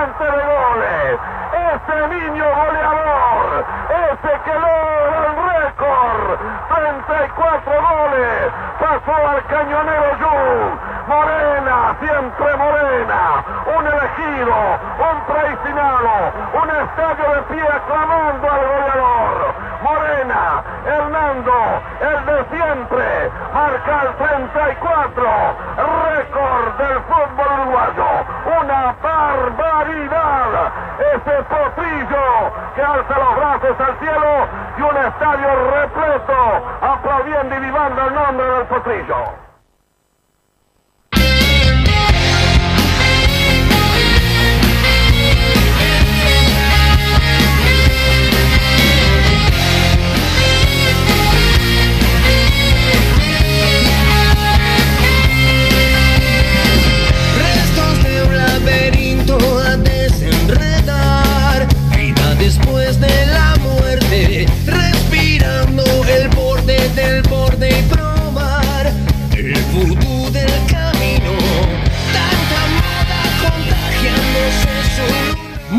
Fabricante de goles. Ese niño goleador. Ese que logra el récord. 34 goles. Pasó al cañonero Jun. Morena, siempre Morena. Un elegido, un traicionado, un estadio de pie aclamando al goleador. Morena, Hernando, el de siempre, marca el 34, récord del fútbol uruguayo. Una barbaridad. Ese potrillo que alza los brazos al cielo y un estadio repleto aplaudiendo y vivando el nombre del potrillo.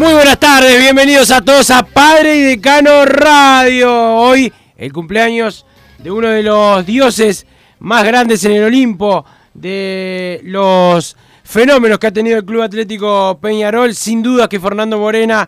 Muy buenas tardes, bienvenidos a todos a Padre y Decano Radio. Hoy el cumpleaños de uno de los dioses más grandes en el Olimpo, de los fenómenos que ha tenido el Club Atlético Peñarol. Sin duda que Fernando Morena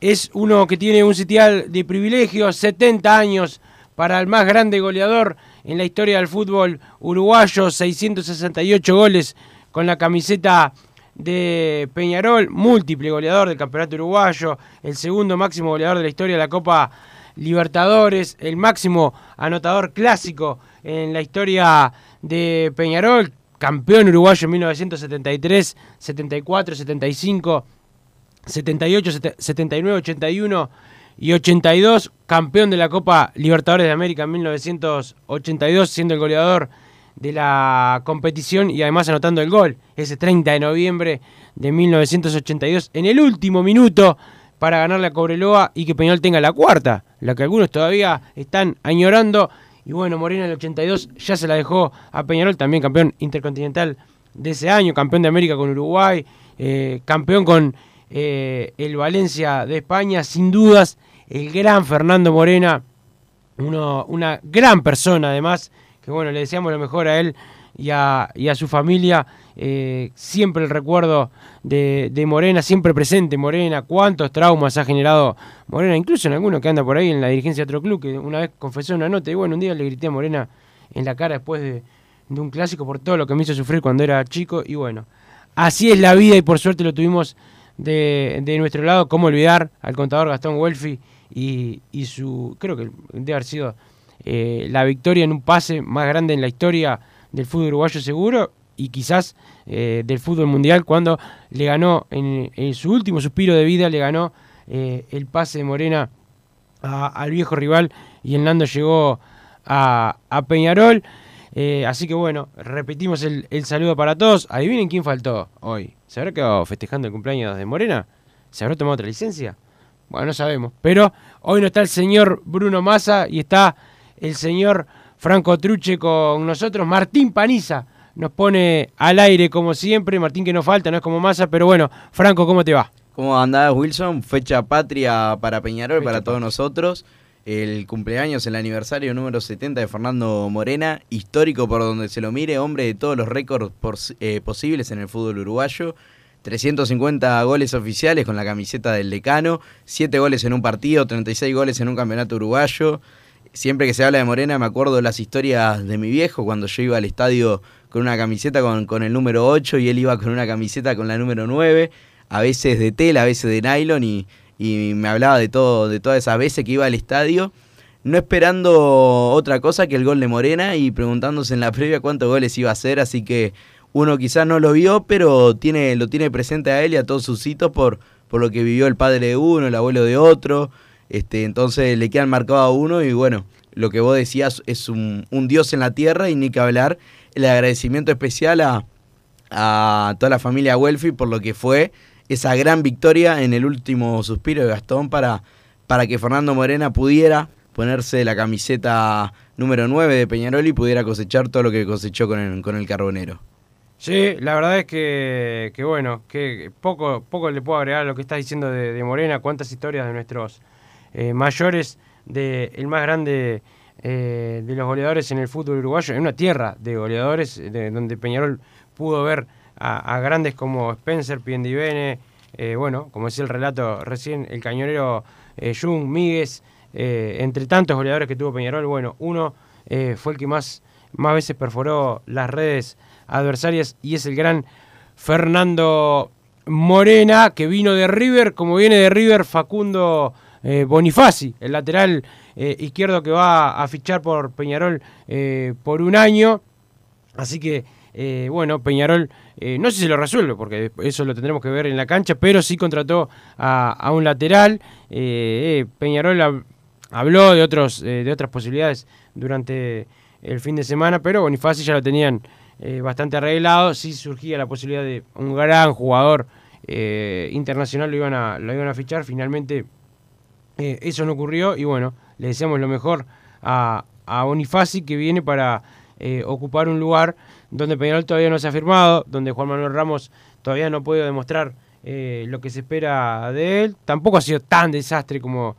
es uno que tiene un sitial de privilegios, 70 años para el más grande goleador en la historia del fútbol uruguayo, 668 goles con la camiseta de Peñarol, múltiple goleador del campeonato uruguayo, el segundo máximo goleador de la historia de la Copa Libertadores, el máximo anotador clásico en la historia de Peñarol, campeón uruguayo en 1973, 74, 75, 78, 79, 81 y 82, campeón de la Copa Libertadores de América en 1982, siendo el goleador de la competición y además anotando el gol ese 30 de noviembre de 1982 en el último minuto para ganarle a Cobreloa y que Peñarol tenga la cuarta, la que algunos todavía están añorando. Y bueno, Morena en el 82 ya se la dejó a Peñarol, también campeón intercontinental de ese año, campeón de América con Uruguay, eh, campeón con eh, el Valencia de España, sin dudas, el gran Fernando Morena, una gran persona además, que bueno, le deseamos lo mejor a él y a, y a su familia. eh, siempre el recuerdo de, de Morena, siempre presente Morena, cuántos traumas ha generado Morena, incluso en alguno que anda por ahí en la dirigencia de otro club, que una vez confesó una nota y bueno, un día le grité a Morena en la cara después de, de un clásico por todo lo que me hizo sufrir cuando era chico y bueno, así es la vida y por suerte lo tuvimos de, de nuestro lado, cómo olvidar al contador Gastón Welfi y, y su, creo que debe haber sido eh, la victoria en un pase más grande en la historia del fútbol uruguayo seguro y quizás eh, del fútbol mundial cuando le ganó en, su último suspiro de vida le ganó eh, el pase de Morena al viejo rival y el Nando llegó a, Peñarol así que bueno repetimos el, el saludo para todos adivinen quién faltó hoy se habrá quedado festejando el cumpleaños de Morena ¿Se habrá tomado otra licencia? Bueno, no sabemos. Pero hoy no está el señor Bruno Massa y está el señor Franco Truche con nosotros. Martín Paniza nos pone al aire como siempre. Martín que no falta, no es como Massa, pero bueno, Franco, ¿cómo te va? ¿Cómo andás, Wilson? Fecha patria para Peñarol, para todos nosotros. El cumpleaños, el aniversario número 70 de Fernando Morena, histórico por donde se lo mire, hombre de todos los récords eh, posibles en el fútbol uruguayo. 350 goles oficiales con la camiseta del decano, 7 goles en un partido, 36 goles en un campeonato uruguayo. Siempre que se habla de Morena me acuerdo las historias de mi viejo cuando yo iba al estadio con una camiseta con, con el número 8 y él iba con una camiseta con la número 9, a veces de tela, a veces de nylon y, y me hablaba de todo, de todas esas veces que iba al estadio, no esperando otra cosa que el gol de Morena y preguntándose en la previa cuántos goles iba a hacer, así que uno quizás no lo vio, pero tiene, lo tiene presente a él y a todos sus hitos por, por lo que vivió el padre de uno, el abuelo de otro. Este, entonces le quedan marcados a uno y bueno, lo que vos decías es un, dios en la tierra y ni que hablar el agradecimiento especial a, toda la familia Welfi por lo que fue esa gran victoria en el último suspiro de Gastón para, para que Fernando Morena pudiera ponerse la camiseta número 9 de Peñarol y pudiera cosechar todo lo que cosechó con el, con el carbonero. Sí, la verdad es que, que, bueno, que poco, poco le puedo agregar a lo que estás diciendo de, Morena, cuántas historias de nuestros eh, mayores, de el más grande eh, de los goleadores en el fútbol uruguayo, en una tierra de goleadores, de, donde Peñarol pudo ver a, grandes como Spencer, Piendivene, eh, bueno, como decía el relato recién, el cañonero eh, Jung, Míguez, entre tantos goleadores que tuvo Peñarol, bueno, uno fue el que más, más veces perforó las redes adversarias y es el gran Fernando Morena, que vino de River, como viene de River Facundo eh, Bonifaci, el lateral eh, izquierdo que va a fichar por Peñarol eh, por un año. Así que, bueno, Peñarol, no sé si lo resuelve, porque eso lo tendremos que ver en la cancha, pero sí contrató a, un lateral. Peñarol habló de, otros, de otras posibilidades durante el fin de semana, pero Bonifaci ya lo tenían eh, bastante arreglado. Si surgía la posibilidad de un gran jugador eh, internacional, lo iban, a, lo iban a fichar. Finalmente eh, eso no ocurrió y bueno, le deseamos lo mejor a, a Bonifaci que viene para ocupar un lugar donde Peñarol todavía no se ha firmado, donde Juan Manuel Ramos todavía no puede demostrar lo que se espera de él. Tampoco ha sido tan desastre como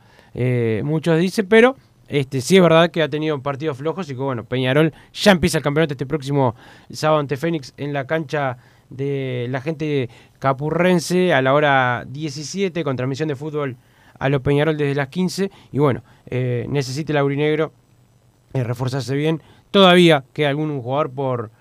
muchos dicen, pero este, sí es verdad que ha tenido partidos flojos y que bueno, Peñarol ya empieza el campeonato este próximo sábado ante Fénix en la cancha de la gente capurrense a la hora 17 con transmisión de fútbol a los Peñarol desde las 15 y bueno, eh, necesita el aurinegro eh, reforzarse bien. Todavía queda algún jugador por,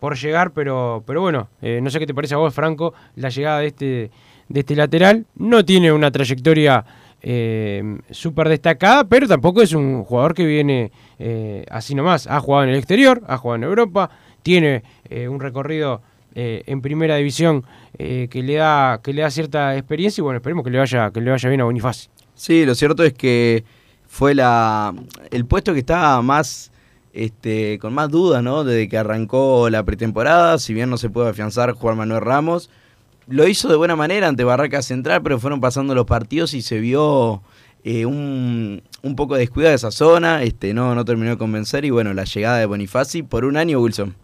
por llegar, pero, pero bueno, eh, no sé qué te parece a vos, Franco, la llegada de este, de este lateral. No tiene una trayectoria eh, súper destacada, pero tampoco es un jugador que viene eh, así nomás. Ha jugado en el exterior, ha jugado en Europa, tiene eh, un recorrido eh, en primera división que, le da, que le da cierta experiencia y bueno, esperemos que le vaya, que le vaya bien a Bonifacio. Sí, lo cierto es que fue la el puesto que estaba más este, con más dudas, ¿no? Desde que arrancó la pretemporada, si bien no se puede afianzar Juan Manuel Ramos, lo hizo de buena manera ante Barraca Central, pero fueron pasando los partidos y se vio eh, un, un, poco de descuidado de esa zona, este, no, no terminó de convencer y bueno, la llegada de Bonifaci por un año, Wilson.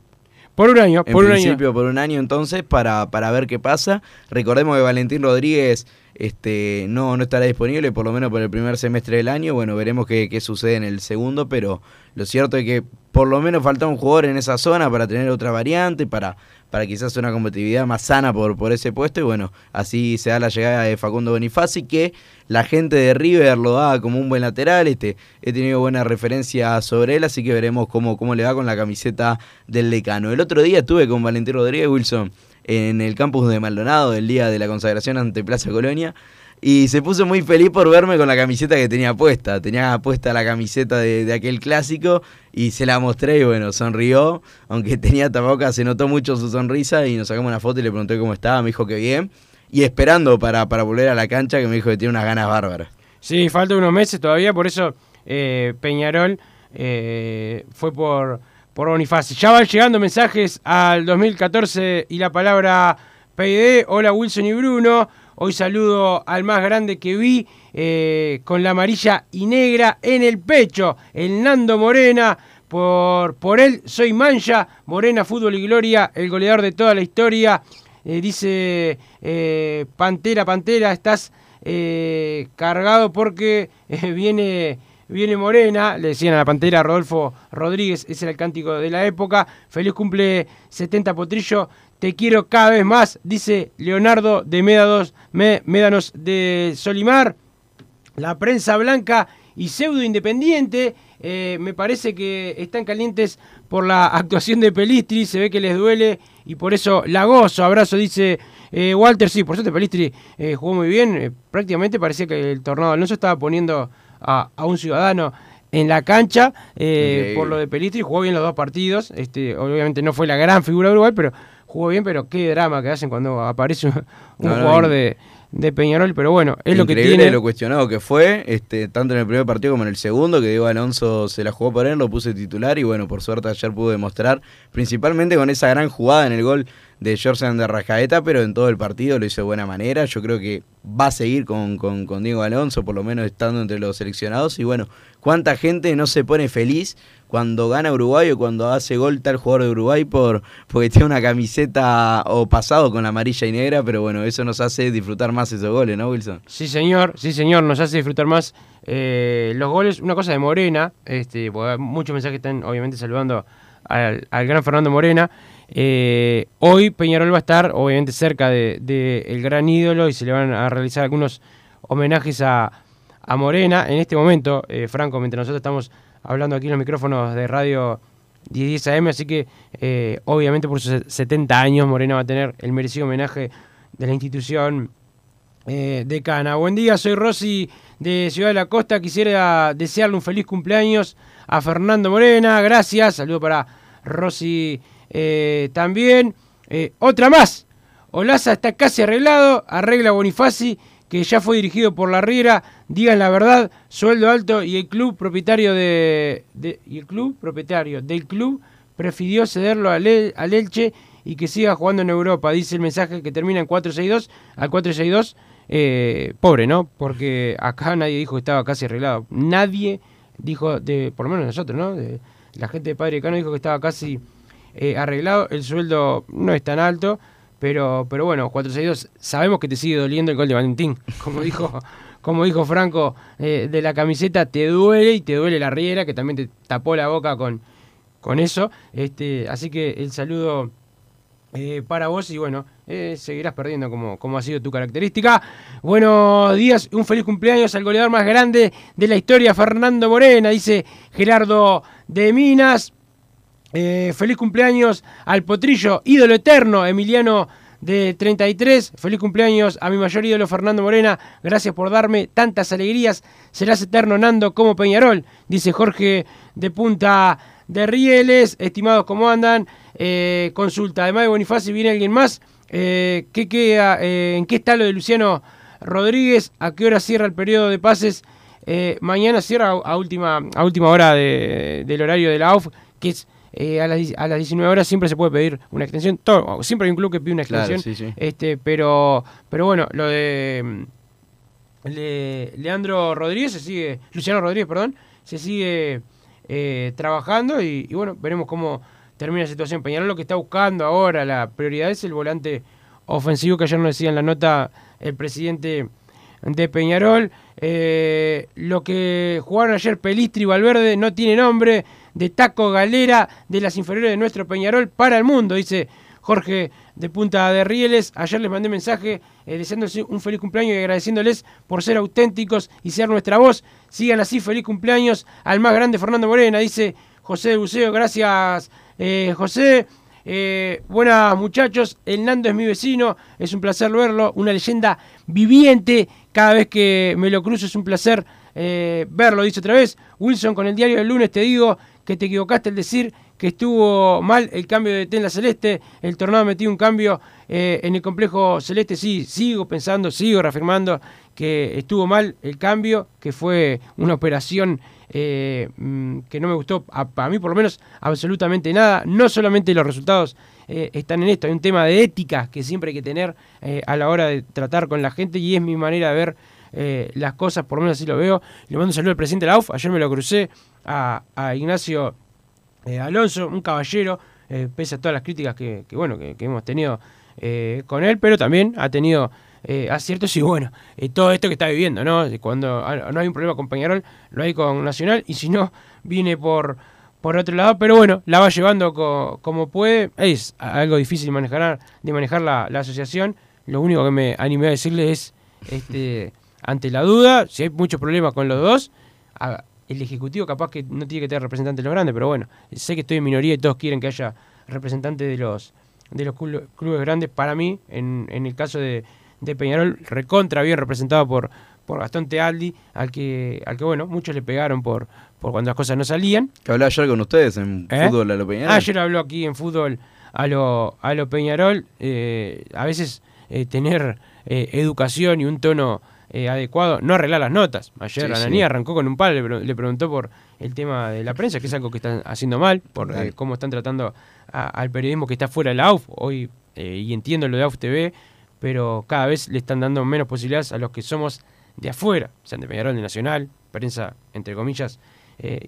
Por un año, por un principio, por un año entonces, para, para ver qué pasa. Recordemos que Valentín Rodríguez este, no, no estará disponible, por lo menos por el primer semestre del año. Bueno, veremos qué, qué sucede en el segundo, pero lo cierto es que por lo menos falta un jugador en esa zona para tener otra variante, para, para quizás una competitividad más sana por, por ese puesto. Y bueno, así se da la llegada de Facundo Bonifaci, que la gente de River lo da como un buen lateral. Este, he tenido buena referencia sobre él, así que veremos cómo, cómo le va con la camiseta del decano. El otro día estuve con Valentín Rodríguez Wilson en el campus de Maldonado, el día de la consagración ante Plaza Colonia y se puso muy feliz por verme con la camiseta que tenía puesta. Tenía puesta la camiseta de, aquel clásico y se la mostré y bueno, sonrió. Aunque tenía tapabocas, se notó mucho su sonrisa y nos sacamos una foto y le pregunté cómo estaba. Me dijo que bien. Y esperando para, para volver a la cancha, que me dijo que tiene unas ganas bárbaras. Sí, falta unos meses todavía, por eso eh, Peñarol eh, fue por, por Bonifacio. Ya van llegando mensajes al 2014 y la palabra PID. Hola Wilson y Bruno. Hoy saludo al más grande que vi eh, con la amarilla y negra en el pecho, el Nando Morena. Por, por él soy Mancha, Morena, Fútbol y Gloria, el goleador de toda la historia. Eh, dice eh, Pantera, Pantera, estás cargado porque viene, viene Morena, le decían a la Pantera Rodolfo Rodríguez, ese el cántico de la época. Feliz cumple 70 Potrillo, te quiero cada vez más, dice Leonardo de Médanos, Médanos de Solimar. La prensa blanca y pseudo independiente. Eh, me parece que están calientes por la actuación de Pelistri, se ve que les duele y por eso la gozo. Abrazo, dice eh, Walter. Sí, por suerte Pelistri eh, jugó muy bien. Prácticamente parecía que el Tornado Alonso estaba poniendo a, a un ciudadano en la cancha eh, por lo de Pelistri. Jugó bien los dos partidos. Este, obviamente no fue la gran figura de Uruguay, pero jugó bien. Pero qué drama que hacen cuando aparece un, un No, no, jugador de, de Peñarol. Pero bueno, es lo que tiene. lo cuestionado que fue, este, tanto en el primer partido como en el segundo, que Diego Alonso se la jugó por él, lo puse titular y bueno, por suerte ayer pudo demostrar, principalmente con esa gran jugada en el gol de Jordan de Rascaeta, pero en todo el partido lo hizo de buena manera. Yo creo que va a seguir con, con, con Diego Alonso, por lo menos estando entre los seleccionados. Y bueno, cuánta gente no se pone feliz cuando gana Uruguay o cuando hace gol tal jugador de Uruguay por porque tiene una camiseta o pasado con la amarilla y negra, pero bueno, eso nos hace disfrutar más esos goles, ¿no, Wilson? Sí, señor, sí, señor, nos hace disfrutar más eh, los goles. Una cosa de Morena, este, muchos mensajes están obviamente saludando al, gran Fernando Morena. Eh, hoy Peñarol va a estar obviamente cerca del de, gran ídolo y se le van a realizar algunos homenajes a, a Morena. En este momento, eh, Franco, mientras nosotros estamos hablando aquí en los micrófonos de radio 1010 AM, así que eh, obviamente por sus 70 años Morena va a tener el merecido homenaje de la institución eh, de Cana. Buen día, soy Rosy de Ciudad de la Costa. Quisiera desearle un feliz cumpleaños a Fernando Morena. Gracias. Saludo para Rosy eh, también. Otra más. Olaza está casi arreglado. Arregla Bonifaci, que ya fue dirigido por la Riera. Digan la verdad. Sueldo alto y el club propietario de, el club propietario del club prefirió cederlo al, al Elche y que siga jugando en Europa. Dice el mensaje que termina en 462 al 462. Eh, pobre, ¿no? Porque acá nadie dijo que estaba casi arreglado. Nadie dijo, de, por lo menos nosotros, ¿no? De, la gente de Padre Cano dijo que estaba casi eh, arreglado. El sueldo no es tan alto, pero, pero bueno, 462, sabemos que te sigue doliendo el gol de Valentín. Como dijo, como dijo Franco eh, de la camiseta, te duele y te duele la riera, que también te tapó la boca con, con eso. Este, así que el saludo eh, para vos y bueno, eh, seguirás perdiendo como, como ha sido tu característica. Buenos días, un feliz cumpleaños al goleador más grande de la historia, Fernando Morena, dice Gerardo de Minas. Eh, feliz cumpleaños al potrillo, ídolo eterno, Emiliano de 33. Feliz cumpleaños a mi mayor ídolo, Fernando Morena. Gracias por darme tantas alegrías. Serás eterno, Nando, como Peñarol, dice Jorge de Punta de Rieles. Estimados, ¿cómo andan? Eh, consulta, además de Bonifacio, ¿viene alguien más? Eh, ¿qué queda, ¿En qué está lo de Luciano Rodríguez? ¿A qué hora cierra el periodo de pases? Mañana cierra a, última, a última hora de- del horario de la AUF, que es eh, a, las, a las 19 horas siempre se puede pedir una extensión. Todo, siempre hay un club que pide una Claro, extensión. sí, sí. Este, pero, pero bueno, lo de mm, Le- Leandro Rodríguez se sigue, Luciano Rodríguez, perdón, se sigue eh, trabajando y, y bueno, veremos cómo termina la situación. Peñarol lo que está buscando ahora, la prioridad es el volante ofensivo que ayer nos decía en la nota el presidente de Peñarol. Eh, lo que jugaron ayer Pelistri y Valverde no tiene nombre. De Taco Galera de las inferiores de nuestro Peñarol para el mundo, dice Jorge de Punta de Rieles. Ayer les mandé mensaje eh, deseándoles un feliz cumpleaños y agradeciéndoles por ser auténticos y ser nuestra voz. Sigan así, feliz cumpleaños al más grande Fernando Morena, dice José de Buceo. Gracias, eh, José. Eh, buenas muchachos, el Nando es mi vecino, es un placer verlo, una leyenda viviente, cada vez que me lo cruzo es un placer eh, verlo, dice otra vez. Wilson, con el diario del lunes te digo que te equivocaste al decir que estuvo mal el cambio de T en la Celeste, el Tornado metió un cambio eh, en el complejo Celeste, sí, sigo pensando, sigo reafirmando que estuvo mal el cambio, que fue una operación eh, mm, que no me gustó, a, a, mí por lo menos, absolutamente nada, no solamente los resultados eh, están en esto, hay un tema de ética que siempre hay que tener a la hora de tratar con la gente y es mi manera de ver las cosas, por lo menos así lo veo. Le mando un saludo al presidente de la UF, ayer me lo crucé a, a Ignacio eh, Alonso, un caballero, eh, pese a todas las críticas que, bueno, que, hemos tenido eh, con él, pero también ha tenido aciertos y bueno, todo esto que está viviendo, ¿no? Cuando no hay un problema con Peñarol, lo hay con Nacional y si no, viene por, por otro lado, pero bueno, la va llevando como puede. Es algo difícil manejar, de manejar la, la, asociación. Lo único que me animé a decirle es, este, ante la duda, si hay muchos problemas con los dos, el Ejecutivo capaz que no tiene que tener representantes de los grandes, pero bueno, sé que estoy en minoría y todos quieren que haya representantes de los de los clubes grandes. Para mí, en, en el caso de, de, Peñarol, recontra bien representado por, por Gastón Tealdi, al que, al que bueno, muchos le pegaron por, por cuando las cosas no salían. Que habló ayer con ustedes en ¿Eh? fútbol a lo Peñarol. Ah, ayer habló aquí en fútbol a lo, a lo Peñarol. Eh, a veces eh, tener educación y un tono eh, adecuado, no arreglar las notas. Ayer la Ananí arrancó con un palo, le, preguntó por el tema de la prensa, que es algo que están haciendo mal, por eh, cómo están tratando al periodismo que está fuera de la AUF. Hoy, eh, y entiendo lo de AUF TV, pero cada vez le están dando menos posibilidades a los que somos de afuera, sean de Peñarol, de Nacional, prensa, entre comillas,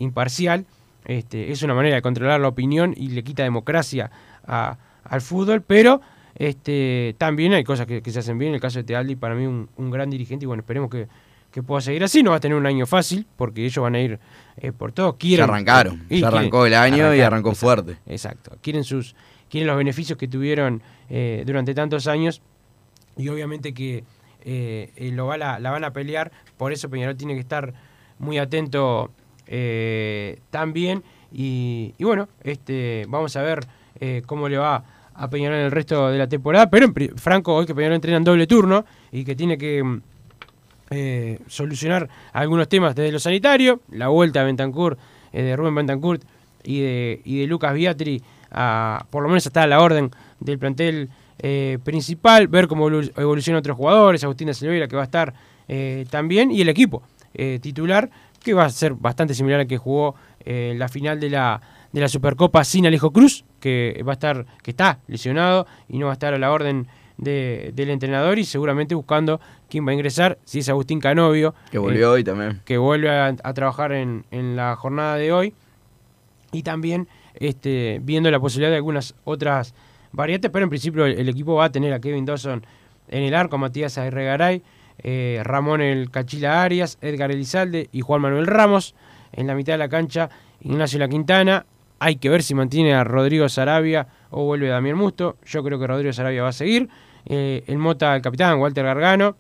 imparcial. Este, es una manera de controlar la opinión y le quita democracia al fútbol, pero este, también hay cosas que, se hacen bien. En el caso de Tealdi, para mí un, gran dirigente y bueno, esperemos que, pueda seguir así. No va a tener un año fácil porque ellos van a ir eh, por todo. Quieren, ya arrancaron, ya arrancó el año y arrancó fuerte. Exacto. Quieren, sus, quieren los beneficios que tuvieron eh, durante tantos años y obviamente que eh, lo va la, van a pelear. Por eso Peñarol tiene que estar muy atento también. Y, y, bueno, este, vamos a ver cómo le va a Peñarol el resto de la temporada, pero Franco hoy que Peñarol entrena en doble turno y que tiene que mm, eh, solucionar algunos temas desde lo sanitario, la vuelta de Bentancur, eh, de Rubén Bentancur y de, y de Lucas Biatri, a, por lo menos hasta la orden del plantel eh, principal, ver cómo evolucionan otros jugadores, Agustín de Silveira que va a estar también, y el equipo titular, que va a ser bastante similar al que jugó la final de la de la Supercopa sin Alejo Cruz, que va a estar, que está lesionado y no va a estar a la orden del entrenador y seguramente buscando quién va a ingresar, si es Agustín Canovio. Que volvió hoy también. Que vuelve a, trabajar en, la jornada de hoy. Y también este, viendo la posibilidad de algunas otras variantes, pero en principio el, equipo va a tener a Kevin Dawson en el arco, Matías Aguirregaray, eh, Ramón el Cachila Arias, Edgar Elizalde y Juan Manuel Ramos. En la mitad de la cancha, Ignacio La Quintana, hay que ver si mantiene a Rodrigo Sarabia o vuelve Damián Musto. Yo creo que Rodrigo Sarabia va a seguir. Eh, el Mota, el capitán, Walter Gargano.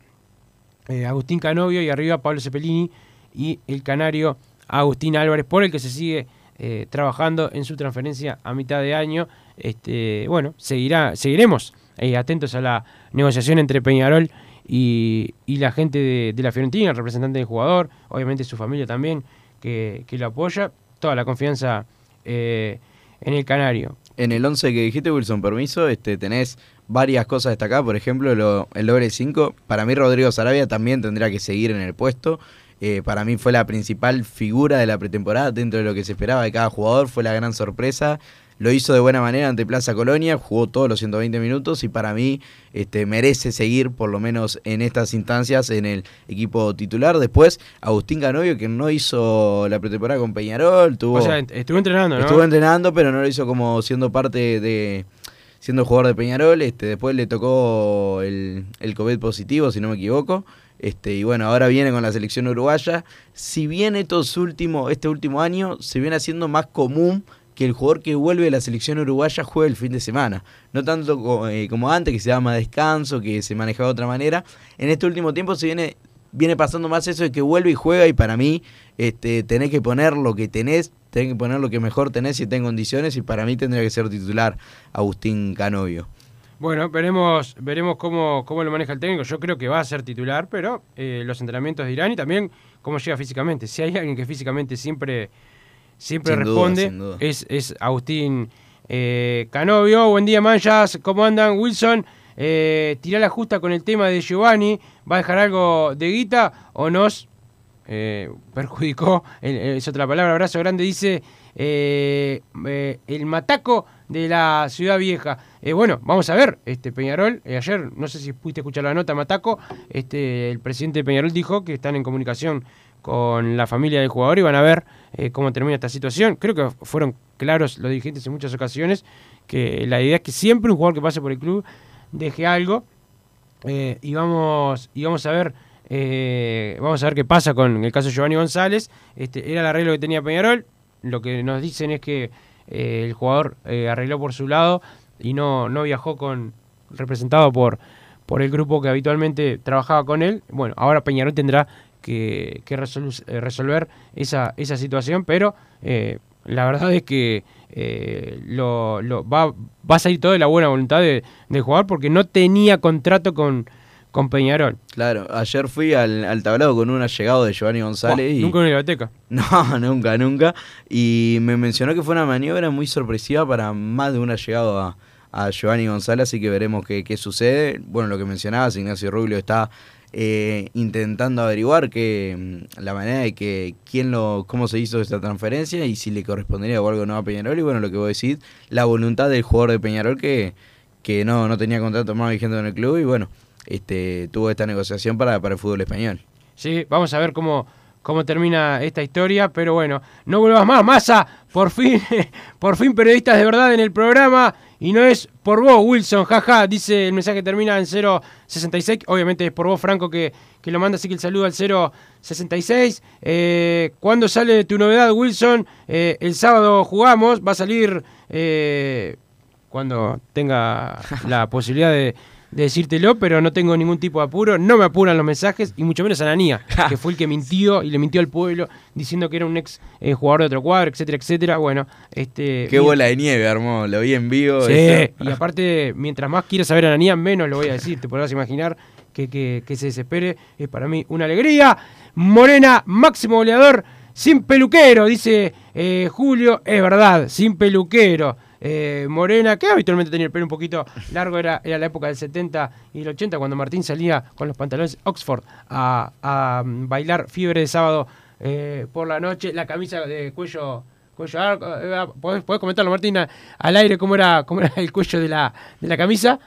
Eh, Agustín Canovio y arriba Pablo Cepelini y el canario Agustín Álvarez, por el que se sigue eh, trabajando en su transferencia a mitad de año. Este, bueno, seguirá, seguiremos atentos a la negociación entre Peñarol y, la gente de, la Fiorentina, el representante del jugador, obviamente su familia también, que, que lo apoya. Toda la confianza eh, en el Canario. En el 11 que dijiste, Wilson, permiso, este, tenés varias cosas destacadas. Por ejemplo, lo, el doble 5. Para mí, Rodrigo Sarabia también tendrá que seguir en el puesto. Eh, para mí fue la principal figura de la pretemporada dentro de lo que se esperaba de cada jugador. Fue la gran sorpresa lo hizo de buena manera ante Plaza Colonia, jugó todos los 120 minutos y para mí este, merece seguir por lo menos en estas instancias en el equipo titular. Después, Agustín Canovio, que no hizo la pretemporada con Peñarol, tuvo... O sea, estuvo entrenando, ¿no? Estuvo entrenando, pero no lo hizo como siendo parte de siendo jugador de Peñarol, este, después le tocó el, el COVID positivo, si no me equivoco. Este, y bueno, ahora viene con la selección uruguaya. Si bien estos últimos, este último año se viene haciendo más común que el jugador que vuelve a la selección uruguaya juegue el fin de semana. No tanto eh, como, antes, que se daba más descanso, que se manejaba de otra manera. En este último tiempo se viene, viene pasando más eso de que vuelve y juega y para mí este, tenés que poner lo que tenés, tenés que poner lo que mejor tenés y tenés condiciones y para mí tendría que ser titular Agustín Canovio. Bueno, veremos, veremos cómo, cómo lo maneja el técnico. Yo creo que va a ser titular, pero eh, los entrenamientos dirán y también cómo llega físicamente. Si hay alguien que físicamente siempre siempre Sin responde duda. es, es Agustín eh, Canovio. Buen día, Manchas. ¿Cómo andan, Wilson? Eh, tirá la justa con el tema de Giovanni. ¿Va a dejar algo de guita o nos eh, perjudicó? El- es otra palabra. Abrazo grande. Dice eh, eh, el mataco de la ciudad vieja. Eh, bueno, vamos a ver. Este Peñarol, eh, ayer, no sé si pudiste escuchar la nota, Mataco. Este, el presidente de Peñarol dijo que están en comunicación con la familia del jugador y van a ver eh, cómo termina esta situación. Creo que fueron claros los dirigentes en muchas ocasiones que la idea es que siempre un jugador que pase por el club deje algo eh, y vamos y vamos a ver eh, vamos a ver qué pasa con el caso de Giovanni González. Este, era el arreglo que tenía Peñarol. Lo que nos dicen es que el jugador arregló por su lado y no, no viajó con representado por, por el grupo que habitualmente trabajaba con él. Bueno, ahora Peñarol tendrá que, que resolu- eh, resolver esa, esa situación, pero eh, la verdad es que eh, lo, lo- va, va a salir todo de la buena voluntad de- del jugador porque no tenía contrato con, con Peñarol. Claro, ayer fui al, al tablado con un allegado de Giovanni González y... Nunca en la biblioteca. No, nunca, nunca. Y me mencionó que fue una maniobra muy sorpresiva para más de un allegado a, a Giovanni González, así que veremos qué, qué sucede. Bueno, lo que mencionabas, Ignacio Rubio está eh, intentando averiguar que mm, la manera de que quién lo, cómo se hizo esta transferencia y si le correspondería o algo no a Peñarol. Y bueno, lo que vos decís, la voluntad del jugador de Peñarol que, que no, no tenía contrato más vigente con el club y bueno, este tuvo esta negociación para, para el fútbol español. Sí, vamos a ver cómo, cómo termina esta historia, pero bueno, no vuelvas más, masa, por fin, por fin periodistas de verdad en el programa, y no es por vos, Wilson, jaja, dice el mensaje que termina en 066, obviamente es por vos, Franco, que, que lo manda, así que el saludo al 066. Eh, ¿Cuándo sale tu novedad, Wilson? Eh, el sábado jugamos, va a salir eh, cuando tenga la posibilidad de, de decírtelo, pero no tengo ningún tipo de apuro, no me apuran los mensajes, y mucho menos Ananía, que fue el que mintió y le mintió al pueblo diciendo que era un ex eh, jugador de otro cuadro, etcétera, etcétera. Bueno, este. Qué bola de nieve, armó, lo vi en vivo. Sí, y aparte, mientras más quieras saber a Ananía, menos lo voy a decir. Te podrás imaginar que, que- que se desespere. Es para mí una alegría. Morena, máximo goleador, sin peluquero, dice eh, Julio. Es verdad, sin peluquero. Eh, Morena, que habitualmente tenía el pelo un poquito largo, era, era la época del 70 y el 80, cuando Martín salía con los pantalones Oxford a, a, bailar fiebre de sábado eh, por la noche, la camisa de cuello cuello largo, eh, ¿podés, podés comentarlo, Martina, al aire cómo era, cómo era el cuello de la, de la camisa?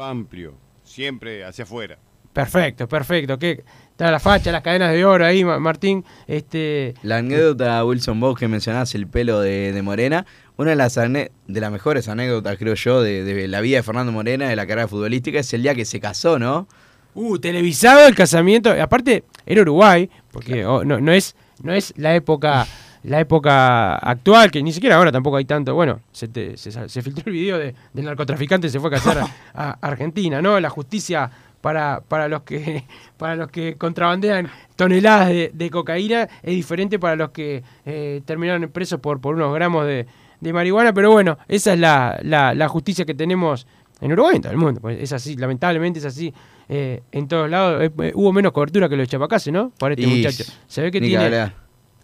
amplio, siempre hacia afuera. Perfecto, perfecto. Que está la facha, las cadenas de oro ahí, Ma- Martín. Este, La anécdota, Wilson, vos que mencionás el pelo de, de Morena, una de las, ane- de las mejores anécdotas, creo yo, de, de la vida de Fernando Morena, de la carrera futbolística, es el día que se casó, ¿no? uh, televisado el casamiento. Aparte, era Uruguay, porque oh, no, no es, no es la época, la época actual, que ni siquiera ahora tampoco hay tanto. Bueno, se, te- se, filtró el video de, del narcotraficante se fue a casar a, a Argentina, ¿no? La justicia para, para los que para los que contrabandean toneladas de, de cocaína es diferente para los que eh, terminaron presos por, por unos gramos de, de marihuana, pero bueno, esa es la, la, la justicia que tenemos en Uruguay, en todo el mundo. Pues es así, lamentablemente es así eh, en todos lados. Eh, eh, hubo menos cobertura que los chapacases, ¿no? Por este Y muchacho. Se ve que tiene,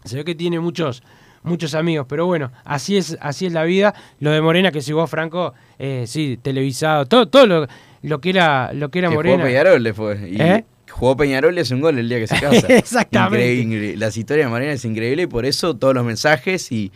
se ve que tiene muchos muchos amigos, pero bueno, así es así es la vida. Lo de Morena que si vos Franco, eh, sí, televisado, todo todo lo, lo que era lo que era que Morena. jugó Peñarol después. Y. Jugó Peñarol y hace un gol el día que se casa. Exactamente. Increíble. Las historias de Morena es increíble y por eso todos los mensajes y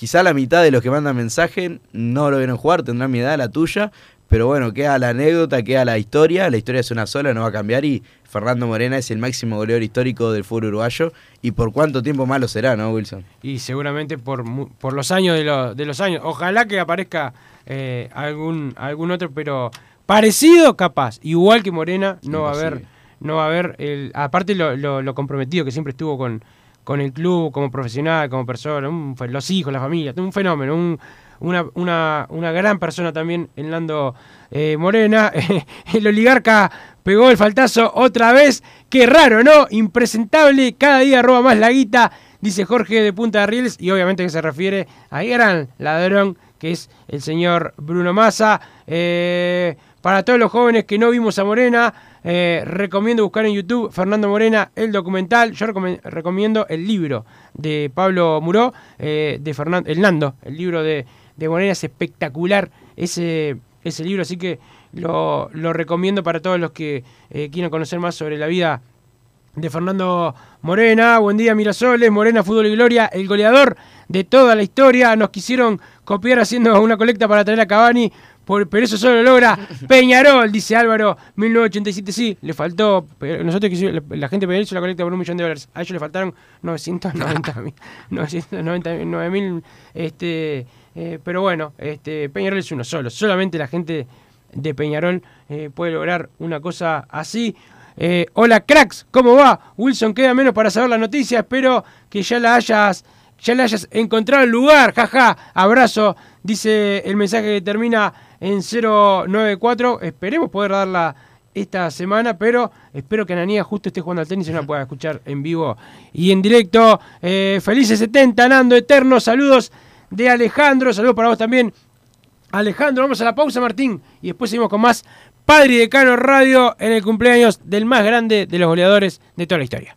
quizá la mitad de los que mandan mensaje no lo vieron jugar, tendrán mi edad, la tuya. Pero bueno, queda la anécdota, queda la historia. La historia es una sola, no va a cambiar. Y Fernando Morena es el máximo goleador histórico del fútbol uruguayo. ¿Y por cuánto tiempo más lo será, no, Wilson? y seguramente por, por los años de, los de los años. Ojalá que aparezca eh, algún algún otro, pero parecido capaz, igual que Morena, no va a haber, no va a haber el, aparte lo, lo- lo comprometido que siempre estuvo con, con el club, como profesional, como persona, un los hijos, la familia, un fenómeno, un- una, una, una gran persona también en Lando eh, Morena. el oligarca pegó el faltazo otra vez. Qué raro, ¿no? Impresentable, cada día roba más la guita, dice Jorge de Punta de Rieles, y obviamente que se refiere a gran ladrón, que es el señor Bruno Massa. Eh, para todos los jóvenes que no vimos a Morena, eh, recomiendo buscar en YouTube Fernando Morena el documental. Yo recomiendo el libro de Pablo Muró, eh, de Fernando, el Nando, el libro de, de Morena es espectacular ese, ese libro, así que lo, lo recomiendo para todos los que eh, quieran conocer más sobre la vida de Fernando Morena. Buen día, Mirasoles. Morena, Fútbol y Gloria, el goleador de toda la historia. Nos quisieron copiar haciendo una colecta para traer a Cavani, por- pero eso solo lo logra Peñarol, dice Álvaro, 1987. Sí, le faltó. Nosotros la gente de Peñarol hizo la colecta por un millón de dólares. A ellos le faltaron 990 mil. 999 mil. Este, eh, pero bueno, este, Peñarol es uno solo. Solamente la gente de Peñarol eh, puede lograr una cosa así. Eh, hola cracks, ¿cómo va? Wilson, queda menos para saber la noticia, espero que ya la hayas, ya la hayas encontrado el lugar, jaja, abrazo, dice el mensaje que termina en 094, esperemos poder darla esta semana, pero espero que Ananía justo esté jugando al tenis y no la pueda escuchar en vivo y en directo. Eh, felices 70, Nando Eterno, saludos de Alejandro, saludos para vos también, Alejandro, vamos a la pausa, Martín, y después seguimos con más Padre y Decano Radio en el cumpleaños del más grande de los goleadores de toda la historia.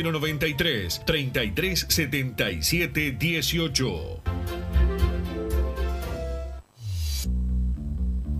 093 33 77 18.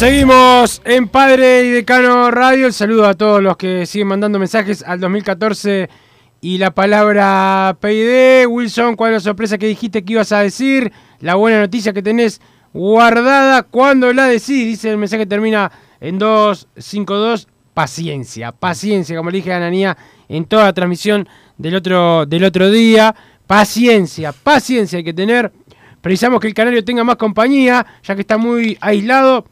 Seguimos en Padre y Decano Radio. El saludo a todos los que siguen mandando mensajes al 2014 y la palabra PID. Wilson, ¿cuál es la sorpresa que dijiste que ibas a decir? La buena noticia que tenés guardada. cuando la decís? Dice el mensaje termina en 252. Paciencia, paciencia, como le dije a Ananía en toda la transmisión del otro, del otro día. Paciencia, paciencia hay que tener. Precisamos que el canario tenga más compañía, ya que está muy aislado.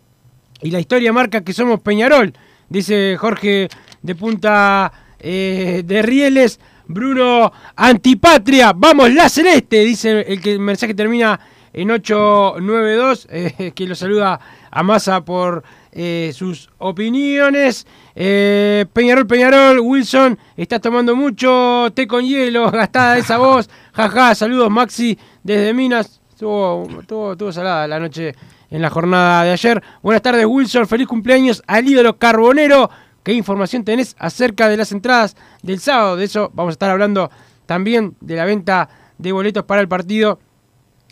Y la historia marca que somos Peñarol, dice Jorge de Punta eh, de Rieles. Bruno Antipatria, vamos la celeste, dice el que el mensaje termina en 892, eh, que lo saluda a Massa por eh, sus opiniones. Eh, Peñarol, Peñarol, Wilson, estás tomando mucho té con hielo, gastada esa voz. Jaja, saludos Maxi desde Minas. Estuvo, estuvo, estuvo salada la noche en la jornada de ayer. Buenas tardes Wilson, feliz cumpleaños al ídolo carbonero. ¿Qué información tenés acerca de las entradas del sábado? De eso vamos a estar hablando también de la venta de boletos para el partido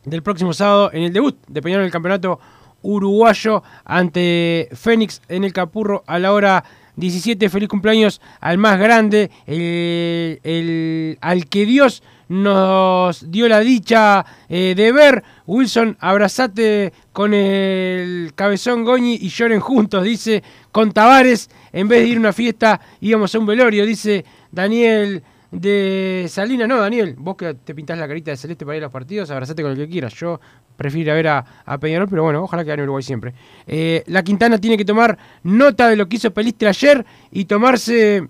del próximo sábado en el debut de Peñarol en el campeonato uruguayo ante Fénix en el Capurro a la hora 17. Feliz cumpleaños al más grande, el, al que Dios nos dio la dicha eh, de ver. Wilson, abrazate con el cabezón Goñi y lloren juntos, dice con Tavares. En vez de ir a una fiesta, íbamos a un velorio, dice Daniel de Salina. No, Daniel, vos que te pintás la carita de celeste para ir a los partidos, abrazate con el que quieras. Yo prefiero a ver a, a Peñarol, pero bueno, ojalá que gane Uruguay siempre. Eh, la Quintana tiene que tomar nota de lo que hizo Pelistre ayer y tomarse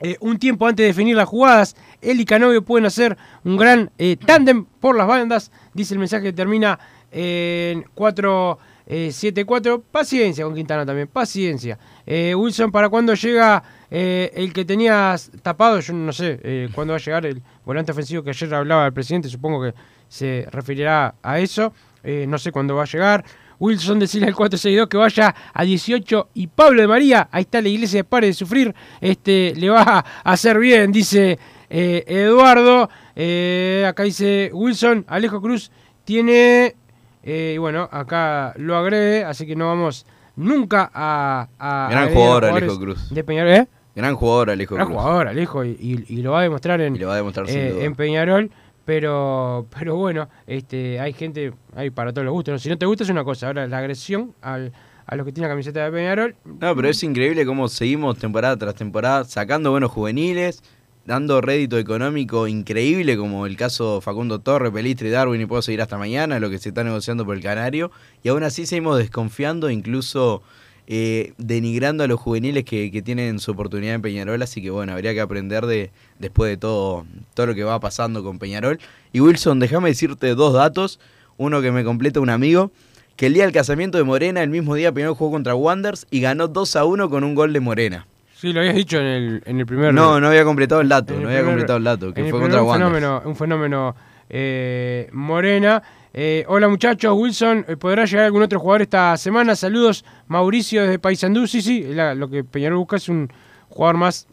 eh, un tiempo antes de definir las jugadas. Él y Canovio pueden hacer un gran eh, tándem por las bandas. Dice el mensaje que termina en 4-7-4. Paciencia con Quintana también, paciencia. Eh, Wilson, ¿para cuándo llega eh, el que tenías tapado? Yo no sé eh, cuándo va a llegar el volante ofensivo que ayer hablaba el presidente. Supongo que se referirá a eso. Eh, no sé cuándo va a llegar. Wilson decirle al 462 que vaya a 18 y Pablo de María, ahí está la iglesia de Pare de Sufrir, este, le va a hacer bien, dice eh, Eduardo. Eh, acá dice Wilson, Alejo Cruz tiene, eh, y bueno, acá lo agregue, así que no vamos nunca a... a Gran a jugador Alejo Cruz. De Peñarol, ¿eh? Gran jugador Alejo Gran Cruz. jugador, Alejo, y, y- y lo va a demostrar en, lo va a demostrar sin duda. en Peñarol. Pero, pero bueno, este, hay gente, hay para todos los gustos. ¿no? Si no te gusta es una cosa, ahora la agresión al, a los que tienen la camiseta de Peñarol. No, pero es increíble cómo seguimos temporada tras temporada sacando buenos juveniles, dando rédito económico increíble, como el caso Facundo Torre, Pelistre Darwin, y puedo seguir hasta mañana, lo que se está negociando por el Canario, y aún así seguimos desconfiando, incluso eh, denigrando a los juveniles que, que tienen su oportunidad en Peñarol, así que bueno, habría que aprender de después de todo, todo lo que va pasando con Peñarol. Y Wilson, déjame decirte dos datos, uno que me completa un amigo, que el día del casamiento de Morena, el mismo día Peñarol jugó contra Wanders y ganó 2 a 1 con un gol de Morena. Sí, lo habías dicho en el, en el primer... No, no había completado el dato, no había primer- completado el dato, que el fue primer contra un Wanders. fenómeno, un fenómeno eh, Morena. Eh, hola muchachos, Wilson, eh, ¿podrá llegar algún otro jugador esta semana? Saludos, Mauricio desde Paysandú. Sí, sí, lo que Peñarol busca es un jugador más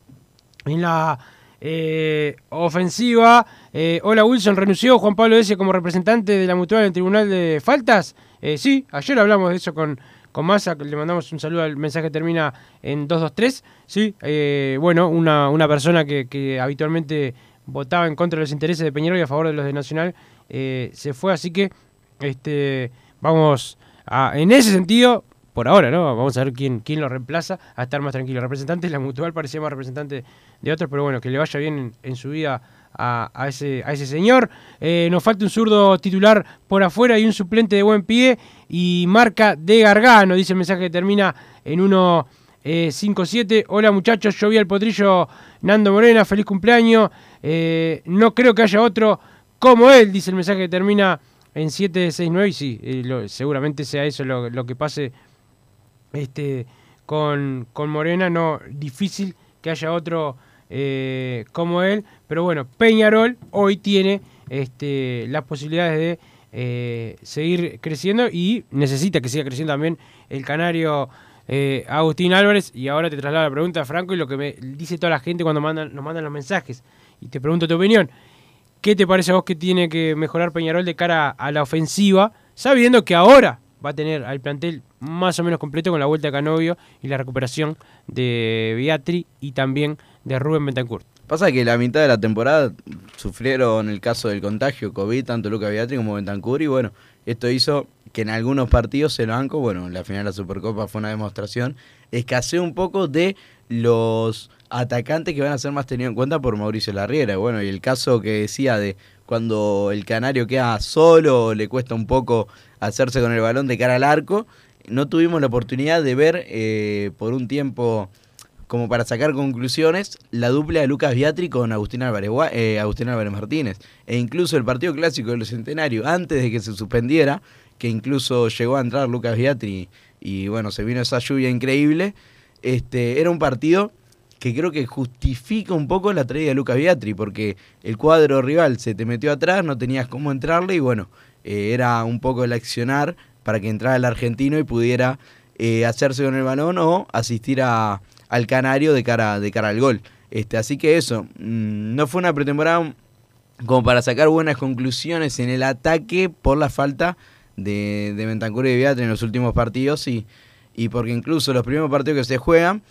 en la eh, ofensiva. Eh, hola Wilson, renunció Juan Pablo Dese como representante de la mutual en el Tribunal de Faltas. Sí, ayer hablamos de eso con, con Massa, le mandamos un saludo, el mensaje termina en 223. Sí, eh, bueno, una, una persona que, que habitualmente votaba en contra de los intereses de Peñarol y a favor de los de Nacional, eh, se fue, así que este vamos a, en ese sentido, por ahora, ¿no? Vamos a ver quién, quién lo reemplaza, a estar más tranquilo. Representante de la mutual parecía más representante de otros, pero bueno, que le vaya bien en, su vida a, a ese, a ese señor. Eh, nos falta un zurdo titular por afuera y un suplente de buen pie y marca de Gargano, dice el mensaje que termina en 1.57. Hola muchachos, yo vi al potrillo Nando Morena, feliz cumpleaños. Eh, no creo que haya otro como él, dice el mensaje que termina en 769 y sí, eh, seguramente sea eso lo, que pase este con, con Morena, no difícil que haya otro eh, como él, pero bueno, Peñarol hoy tiene este, las posibilidades de eh, seguir creciendo y necesita que siga creciendo también el canario Agustín Álvarez. Y ahora te traslado la pregunta Franco y lo que me dice toda la gente cuando mandan, nos mandan los mensajes. Y te pregunto tu opinión. ¿Qué te parece a vos que tiene que mejorar Peñarol de cara a la ofensiva, sabiendo que ahora va a tener al plantel más o menos completo con la vuelta de Canovio y la recuperación de Beatri y también de Rubén Bentancur? Pasa que la mitad de la temporada sufrieron el caso del contagio COVID, tanto Luca Beatri como Bentancur, y bueno, esto hizo que en algunos partidos el banco, bueno, la final de la Supercopa fue una demostración, escaseó un poco de los atacantes que van a ser más tenidos en cuenta por Mauricio Larriera. Bueno, y el caso que decía de cuando el canario queda solo, le cuesta un poco hacerse con el balón de cara al arco, no tuvimos la oportunidad de ver eh, por un tiempo como para sacar conclusiones, la dupla de Lucas Biatri con Agustín Álvarez, eh, Agustín Álvarez Martínez. E incluso el partido clásico del Centenario, antes de que se suspendiera, que incluso llegó a entrar Lucas Biatri y bueno, se vino esa lluvia increíble, este, era un partido que creo que justifica un poco la traída de Lucas Biatri, porque el cuadro rival se te metió atrás, no tenías cómo entrarle y bueno, eh, era un poco el accionar para que entrara el argentino y pudiera eh, hacerse con el balón o asistir a, al canario de cara, de cara al gol. Este, así que eso, mm, no fue una pretemporada como para sacar buenas conclusiones en el ataque por la falta de, de Bentancur y de en los últimos partidos y, y porque incluso los primeros partidos que se juegan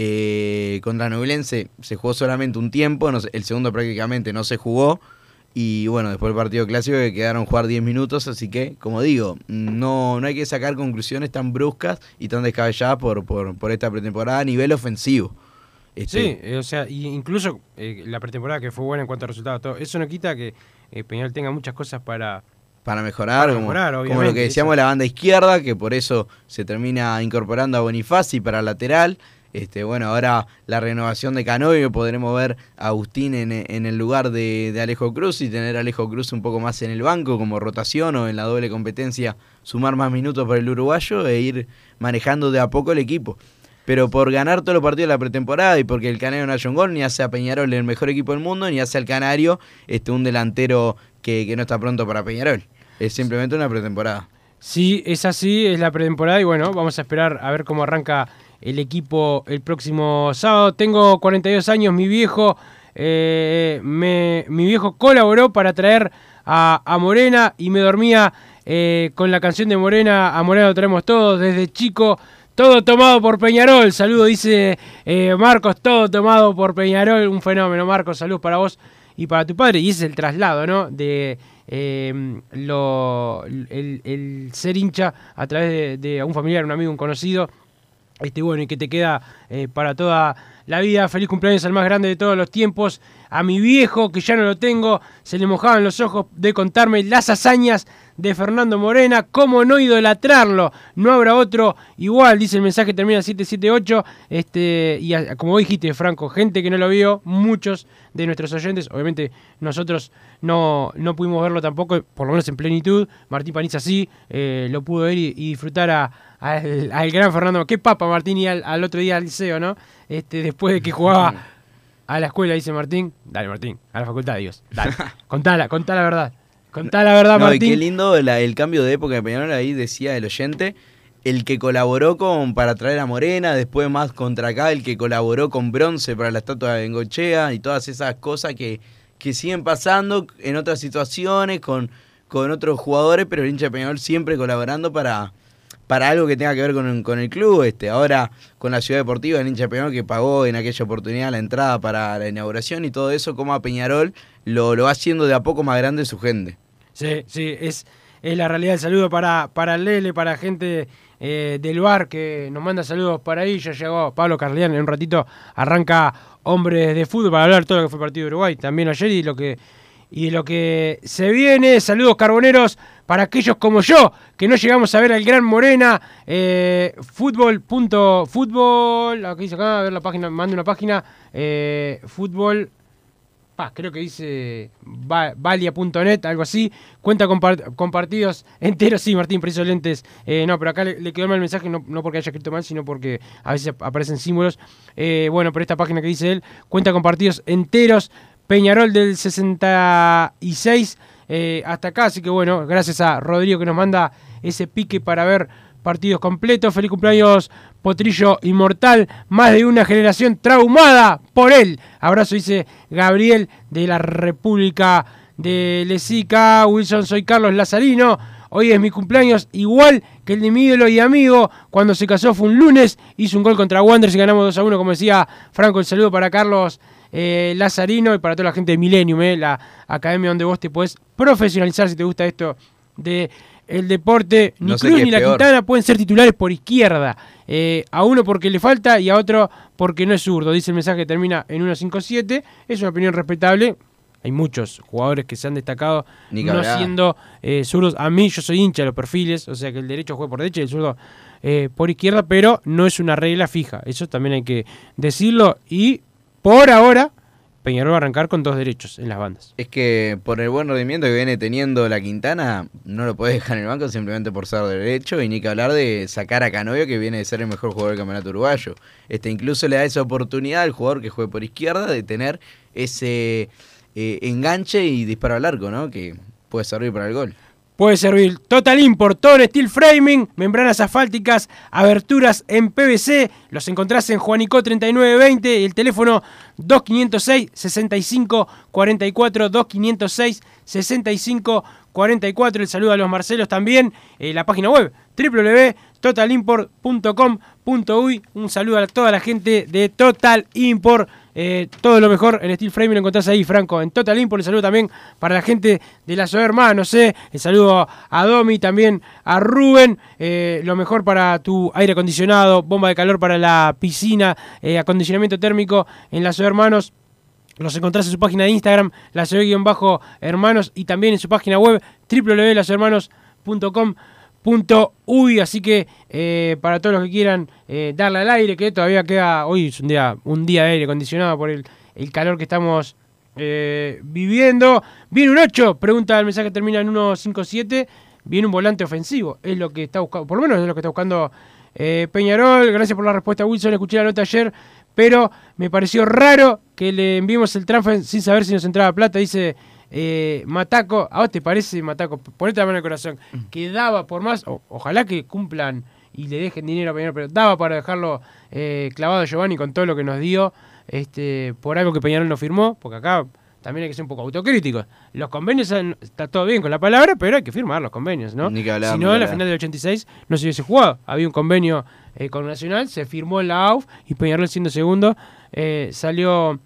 eh, contra Nublense se jugó solamente un tiempo, no el segundo prácticamente no se jugó y bueno, después el partido clásico que quedaron jugar 10 minutos, así que como digo, no, no hay que sacar conclusiones tan bruscas y tan descabelladas por, por, por esta pretemporada a nivel ofensivo. Este, Sí, eh, o sea, y incluso eh, la pretemporada que fue buena en cuanto a resultados, todo, eso no quita que eh, Peñarol tenga muchas cosas para, para mejorar, Para como, mejorar, como lo que decíamos de la banda izquierda, que por eso se termina incorporando a Bonifaci para lateral. Este, bueno, ahora la renovación de Canovio, podremos ver a Agustín en, el lugar de, Alejo Cruz y tener a Alejo Cruz un poco más en el banco como rotación o en la doble competencia, sumar más minutos para el uruguayo e ir manejando de a poco el equipo. Pero por ganar todos los partidos de la pretemporada y porque el Canario no un gol, ni hace a Peñarol el mejor equipo del mundo, ni hace al Canario este, un delantero que, que no está pronto para Peñarol. Es simplemente una pretemporada. Sí, es así, es la pretemporada y bueno, vamos a esperar a ver cómo arranca el equipo el próximo sábado. Tengo 42 años, mi viejo, eh, me- mi viejo colaboró para traer a, Morena y me dormía eh, con la canción de Morena, a Morena lo traemos todos desde chico. Todo tomado por Peñarol, saludo, dice eh, Marcos, todo tomado por Peñarol, un fenómeno, Marcos, saludos para vos y para tu padre. Y es el traslado, ¿no? De lo, el, ser hincha a través de un familiar, un amigo, un conocido. Este, bueno, y que te queda eh, para toda la vida. Feliz cumpleaños al más grande de todos los tiempos, a mi viejo, que ya no lo tengo, se le mojaban los ojos de contarme las hazañas de Fernando Morena, cómo no idolatrarlo, no habrá otro. Igual, dice el mensaje, termina 778, este, y como dijiste, Franco, gente que no lo vio, muchos de nuestros oyentes, obviamente nosotros no, no pudimos verlo tampoco, por lo menos en plenitud, Martín Paniza sí, eh, lo pudo ver y, disfrutar a- al, al gran Fernando, qué papa Martín y al, al otro día al liceo, ¿no? Este, después de que jugaba a la escuela, dice Martín, dale Martín, a la facultad, Dios, dale, contala, contá la verdad. Contá la verdad, No, y Martín. qué lindo la- el cambio de época de Peñarol, ahí decía el oyente, el que colaboró con para traer a Morena, después más contra acá, el que colaboró con bronce para la estatua de Bengochea y todas esas cosas que, que siguen pasando en otras situaciones, con, con otros jugadores, pero el hincha de Peñarol siempre colaborando para, para algo que tenga que ver con, con el club. Este, ahora con la ciudad deportiva, el hincha Peñarol que pagó en aquella oportunidad la entrada para la inauguración y todo eso, como a Peñarol lo, lo va haciendo de a poco más grande su gente. Sí, sí, es, es la realidad. El saludo para, para Lele, para gente eh, del bar que nos manda saludos para ahí. Ya llegó Pablo Carlián, en un ratito arranca Hombres de Fútbol para hablar todo lo que fue el partido de Uruguay también ayer y lo que y de lo que se viene. Saludos carboneros para aquellos como yo que no llegamos a ver al Gran Morena. Eh, fútbol. Fútbol. Aquí dice acá, a ver la página, manda una página. Eh, fútbol. Pa, creo que dice va- valia.net, algo así. Cuenta con, par- con partidos enteros. Sí, Martín, preciso lentes. Eh, no, pero acá le, quedó mal el mensaje, no, no porque haya escrito mal, sino porque a veces ap- aparecen símbolos. Eh, bueno, pero esta página que dice él cuenta con partidos enteros. Peñarol del 66 eh, hasta acá. Así que bueno, gracias a Rodrigo que nos manda ese pique para ver partidos completos. Feliz cumpleaños, Potrillo Inmortal. Más de una generación traumada por él. Abrazo, dice Gabriel de la República de Lesica. Wilson, soy Carlos Lazarino. Hoy es mi cumpleaños, igual que el de mi ídolo y amigo. Cuando se casó fue un lunes, hizo un gol contra Wanderers y ganamos 2 a 1, como decía Franco. El saludo para Carlos eh, Lazarino y para toda la gente de Millennium, eh, la academia donde vos te podés profesionalizar si te gusta esto de el deporte. Ni No sé Cruz ni la peor. Quintana pueden ser titulares por izquierda. Eh, a uno porque le falta y a otro porque no es zurdo. Dice el mensaje que termina en 1.57. Es una opinión respetable. Hay muchos jugadores que se han destacado Ni no siendo eh, zurdos. A mí yo soy hincha de los perfiles, o sea que el derecho juega por derecha y el zurdo eh, por izquierda, pero no es una regla fija. Eso también hay que decirlo. Y por ahora, Peñarol va a arrancar con dos derechos en las bandas. Es que por el buen rendimiento que viene teniendo la Quintana, no lo puedes dejar en el banco simplemente por ser derecho y ni que hablar de sacar a Canovio que viene de ser el mejor jugador del campeonato uruguayo. Este incluso le da esa oportunidad al jugador que juegue por izquierda de tener ese eh, enganche y disparo al arco, ¿no? Que puede servir para el gol. Puede servir Total Import, todo en steel framing, membranas asfálticas, aberturas en PVC. Los encontrás en Juanico 3920 y el teléfono 2506 65 44 2506 65 44. El saludo a los Marcelos también. Eh, la página web www.totalimport.com.uy. Un saludo a toda la gente de Total Import. Eh, todo lo mejor en Steel Framing lo encontrás ahí, Franco, en Total Import. El saludo también para la gente de la Sober no sé. El saludo a Domi, también a Rubén. Eh, lo mejor para tu aire acondicionado, bomba de calor para la piscina, eh, acondicionamiento térmico en la Sober Hermanos. Los encontrás en su página de Instagram, la hermanos y también en su página web www.lasohermanos.com.uy. Así que eh, para todos los que quieran eh, darle al aire, que todavía queda, hoy es un día, un día de aire acondicionado por el, el calor que estamos eh, viviendo. Viene un 8, pregunta el mensaje termina en 157. Viene un volante ofensivo, es lo que está buscando, por lo menos es lo que está buscando eh, Peñarol. Gracias por la respuesta, Wilson. Escuché la nota ayer, pero me pareció raro que le enviemos el transfer sin saber si nos entraba plata. Dice eh, Mataco, ¿a vos te parece, Mataco? Ponete la mano en el corazón. Que daba por más, o- ojalá que cumplan y le dejen dinero a Peñarol, pero daba para dejarlo eh, clavado a Giovanni con todo lo que nos dio este, por algo que Peñarol no firmó, porque acá también hay que ser un poco autocríticos. Los convenios, está todo bien con la palabra, pero hay que firmar los convenios, ¿no? Ni que hablar, si no, la final del 86 no se hubiese jugado. Había un convenio eh, con Nacional, se firmó en la AUF y Peñarol siendo segundo eh, salió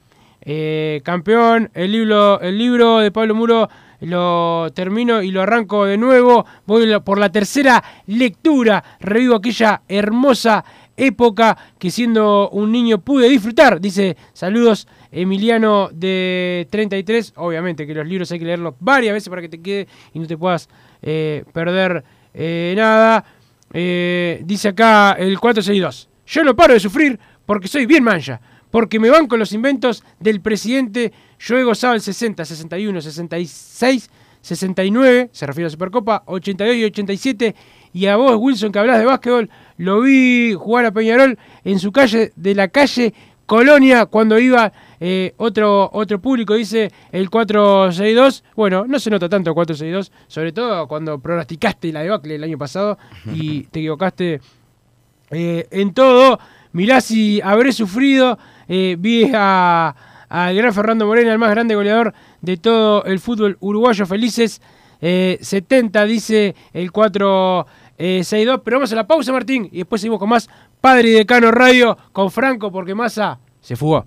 eh, campeón. El libro, el libro de Pablo Muro lo termino y lo arranco de nuevo. Voy por la tercera lectura. Revivo aquella hermosa época que siendo un niño pude disfrutar. Dice, saludos Emiliano de 33. Obviamente que los libros hay que leerlos varias veces para que te quede y no te puedas eh, perder eh, nada. Dice acá el 462. Yo no paro de sufrir porque soy bien mancha. Porque me van con los inventos del presidente. Yo he gozado el 60, 61, 66, 69, se refiere a Supercopa, 82 y 87. Y a vos, Wilson, que hablas de básquetbol, lo vi jugar a Peñarol en su calle, de la calle Colonia, cuando iba eh, otro, otro público, dice el 462. Bueno, no se nota tanto el 462, sobre todo cuando pronosticaste la debacle el año pasado y te equivocaste eh, en todo. Mirá si habré sufrido. Eh, vi a al gran Fernando Morena, el más grande goleador de todo el fútbol uruguayo. Felices 70, dice el 462. Pero vamos a la pausa, Martín, y después seguimos con más Padre y Decano Radio con Franco, porque Massa se fugó.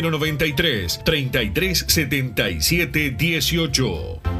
093 3377 18.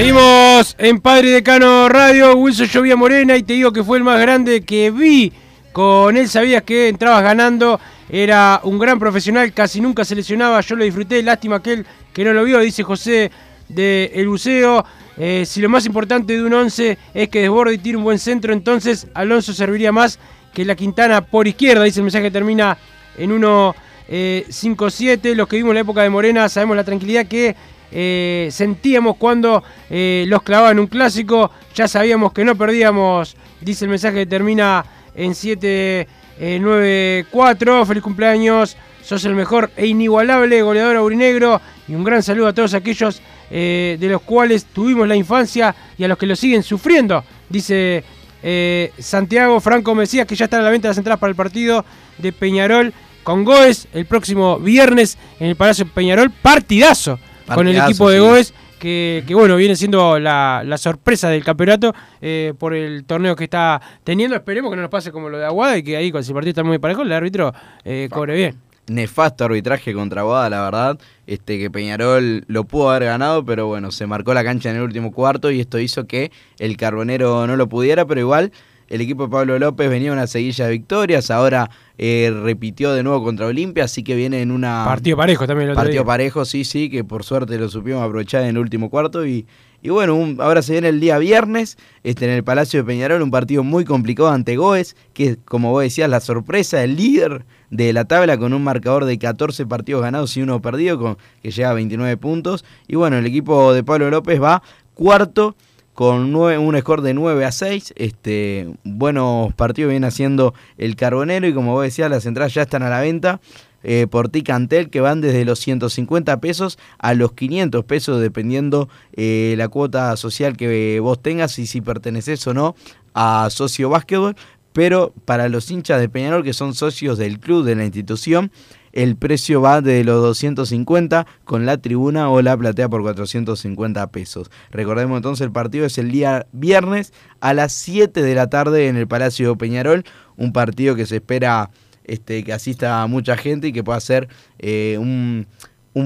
Seguimos en Padre Decano Radio, Wilson Llovía Morena y te digo que fue el más grande que vi. Con él sabías que entrabas ganando, era un gran profesional, casi nunca se lesionaba, yo lo disfruté, lástima aquel que no lo vio, dice José de El Buceo. Eh, si lo más importante de un 11 es que desborde y tire un buen centro, entonces Alonso serviría más que la Quintana por izquierda, dice el mensaje que termina en 1.57. Los que vimos la época de Morena sabemos la tranquilidad que eh, sentíamos cuando eh, los clavaban un clásico. Ya sabíamos que no perdíamos, dice el mensaje que termina en 794. Feliz cumpleaños, sos el mejor e inigualable goleador aurinegro. Y un gran saludo a todos aquellos eh, de los cuales tuvimos la infancia y a los que lo siguen sufriendo, dice eh, Santiago Franco Mesías, que ya está a la venta las entradas para el partido de Peñarol con Goes el próximo viernes en el Palacio Peñarol. Partidazo, con el equipo de sí. Goes. Que, que, bueno, viene siendo la, la sorpresa del campeonato eh, por el torneo que está teniendo. Esperemos que no nos pase como lo de Aguada y que ahí, con el partido está muy parejo, el árbitro eh, cobre bien. Nefasto arbitraje contra Aguada, la verdad. Este que Peñarol lo pudo haber ganado, pero bueno, se marcó la cancha en el último cuarto y esto hizo que el Carbonero no lo pudiera, pero igual el equipo de Pablo López venía una seguilla de victorias, ahora eh, repitió de nuevo contra Olimpia, así que viene en una... Partido parejo también el otro Partido día. parejo, sí, sí, que por suerte lo supimos aprovechar en el último cuarto y, y bueno, un- ahora se viene el día viernes este, en el Palacio de Peñarol, un partido muy complicado ante Goes, que como vos decías, la sorpresa, el líder de la tabla con un marcador de 14 partidos ganados y uno perdido, con, que llega a 29 puntos. Y bueno, el equipo de Pablo López va cuarto con un score de 9 a 6. Este, buenos partidos viene haciendo el Carbonero y como vos decías, las entradas ya están a la venta eh, por Ticantel que van desde los 150 pesos a los 500 pesos dependiendo eh, la cuota social que vos tengas y si perteneces o no a Socio Básquetbol. Pero para los hinchas de Peñarol que son socios del club de la institución, el precio va de los 250 con la tribuna o la platea por 450 pesos. Recordemos entonces el partido es el día viernes a las 7 de la tarde en el Palacio Peñarol, un partido que se espera este, que asista a mucha gente y que pueda ser eh, un,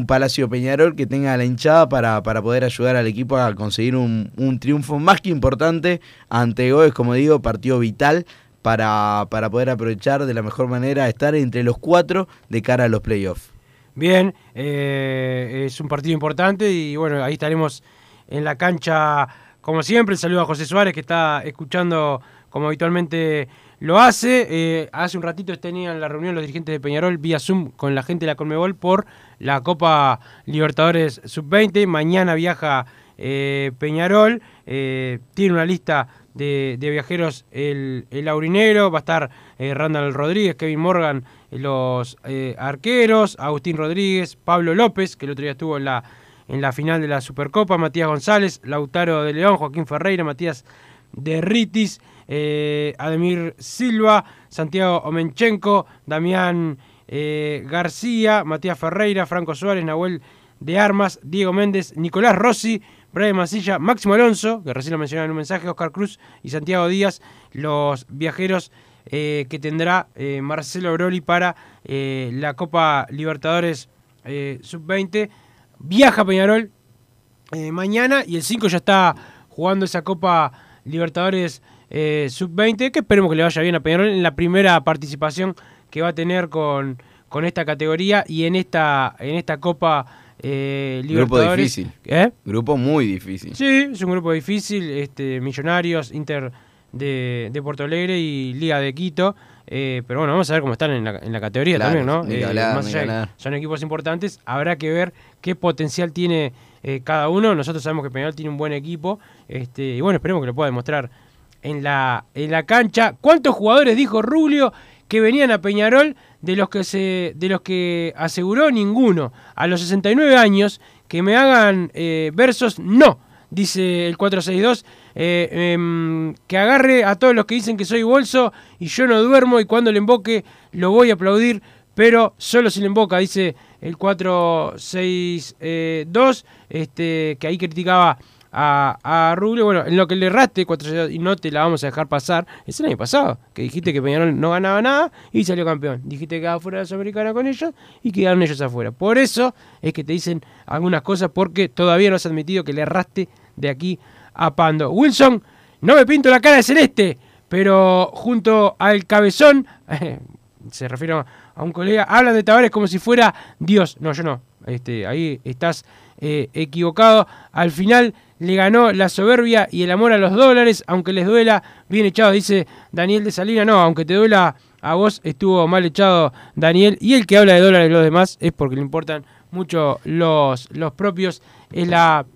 Palacio Peñarol que tenga la hinchada para, para poder ayudar al equipo a conseguir un, un triunfo más que importante ante Goes, como digo, partido vital para, para poder aprovechar de la mejor manera estar entre los cuatro de cara a los playoffs. Bien, eh, es un partido importante y bueno, ahí estaremos en la cancha como siempre. Saludo a José Suárez que está escuchando como habitualmente lo hace. Eh, hace un ratito tenían la reunión los dirigentes de Peñarol vía Zoom con la gente de la Conmebol por la Copa Libertadores Sub-20. Mañana viaja eh, Peñarol, tiene una lista de, de viajeros el, el Aurinero, va a estar eh, Randall Rodríguez, Kevin Morgan, eh, los eh, arqueros, Agustín Rodríguez, Pablo López, que el otro día estuvo en la, en la final de la Supercopa, Matías González, Lautaro de León, Joaquín Ferreira, Matías de Ritis, Ademir Silva, Santiago Omenchenko, Damián García, Matías Ferreira, Franco Suárez, Nahuel de Armas, Diego Méndez, Nicolás Rossi, Brian Masilla, Máximo Alonso, que recién lo mencionaba en un mensaje, Oscar Cruz y Santiago Díaz, los viajeros eh, que tendrá eh, Marcelo Broli para eh, la Copa Libertadores eh, Sub-20. Viaja Peñarol eh, mañana y el 5 ya está jugando esa Copa Libertadores eh, Sub-20, que esperemos que le vaya bien a Peñarol en la primera participación que va a tener con, con esta categoría y en esta, en esta Copa eh, Grupo difícil. ¿Eh? Grupo muy difícil. Sí, es un grupo difícil, este, Millonarios, Inter de, de Porto Alegre y Liga de Quito. eh, pero bueno, vamos a ver cómo están en la, en la categoría Claro, también, ¿no? Eh, hablar, más allá son equipos importantes, habrá que ver qué potencial tiene eh, cada uno. Nosotros sabemos que Peñarol tiene un buen equipo este, y bueno, esperemos que lo pueda demostrar en la, en la cancha. ¿Cuántos jugadores dijo Rubio que venían a Peñarol de los que se de los que aseguró ninguno? A los 69 años que me hagan eh, versos, no, dice el 462, eh, em, que agarre a todos los que dicen que soy bolso y yo no duermo y cuando le emboque lo voy a aplaudir, pero solo si le emboca, dice el 462, este, que ahí criticaba a, a Rubio, bueno, en lo que le erraste, 462, y no te la vamos a dejar pasar, es el año pasado, que dijiste que Peñarol no ganaba nada y salió campeón. Dijiste que quedaba fuera de la Sudamericana con ellos y quedaron ellos afuera. Por eso es que te dicen algunas cosas porque todavía no has admitido que le erraste de aquí a Pando. Wilson, no me pinto la cara de celeste, pero junto al cabezón, se refiere a un colega, hablan de Tavares como si fuera Dios. No, yo no. Este, ahí estás eh, equivocado. Al final le ganó la soberbia y el amor a los dólares, aunque les duela, bien echado, dice Daniel de Salina. No, aunque te duela a vos, estuvo mal echado Daniel. Y el que habla de dólares los demás es porque le importan mucho los, los propios. Es la,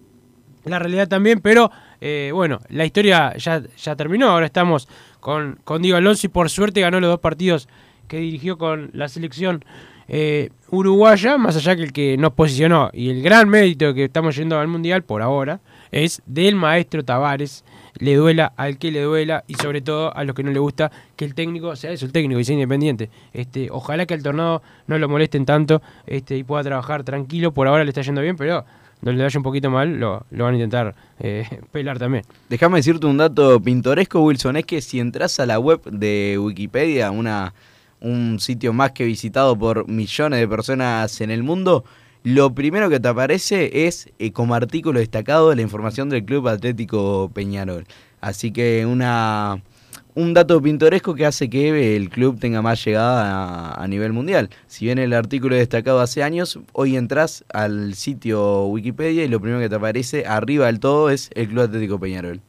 la realidad también, pero eh, bueno, la historia ya, ya terminó. Ahora estamos con, con Diego Alonso y por suerte ganó los dos partidos que dirigió con la selección eh, uruguaya, más allá que el que nos posicionó y el gran mérito que estamos yendo al Mundial por ahora es del maestro Tavares, le duela al que le duela y sobre todo a los que no le gusta que el técnico sea eso, el técnico y sea independiente. Este, ojalá que al tornado no lo molesten tanto este, y pueda trabajar tranquilo, por ahora le está yendo bien, pero donde le vaya un poquito mal lo, lo van a intentar eh, pelar también. Déjame decirte un dato pintoresco, Wilson, es que si entras a la web de Wikipedia, una, un sitio más que visitado por millones de personas en el mundo, lo primero que te aparece es eh, como artículo destacado la información del Club Atlético Peñarol. Así que una, un dato pintoresco que hace que el club tenga más llegada a, nivel mundial. Si bien el artículo es destacado hace años, hoy entras al sitio Wikipedia y lo primero que te aparece arriba del todo es el Club Atlético Peñarol.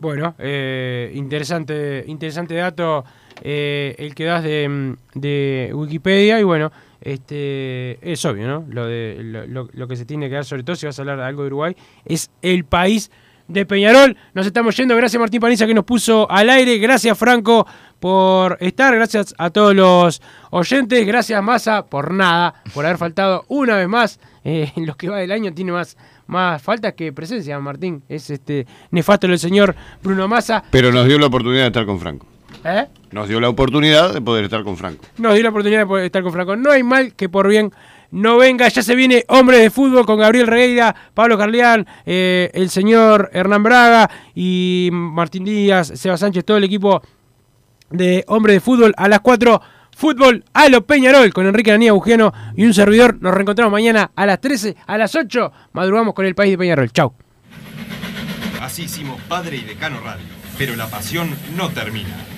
Bueno, eh, interesante, interesante dato eh, el que das de, de Wikipedia y bueno, este es obvio, ¿no? Lo, de, lo, que se tiene que dar, sobre todo si vas a hablar de algo de Uruguay, es el país de Peñarol. Nos estamos yendo. Gracias Martín Paniza que nos puso al aire. Gracias Franco por estar. Gracias a todos los oyentes. Gracias Massa por nada, por haber faltado una vez más. Eh, en lo que va del año tiene más, más faltas que presencia, Martín. Es este nefasto el señor Bruno Massa. Pero nos dio la oportunidad de estar con Franco. ¿Eh? Nos dio la oportunidad de poder estar con Franco. Nos dio la oportunidad de poder estar con Franco. No hay mal que por bien no venga. Ya se viene Hombre de Fútbol con Gabriel Regueira, Pablo Carleán, eh, el señor Hernán Braga y Martín Díaz, Seba Sánchez, todo el equipo de Hombre de Fútbol a las 4. Fútbol a lo Peñarol con Enrique Anía Bujeno y un servidor. Nos reencontramos mañana a las 13, a las 8. Madrugamos con el país de Peñarol. Chau. Así hicimos Padre y Decano Radio, pero la pasión no termina.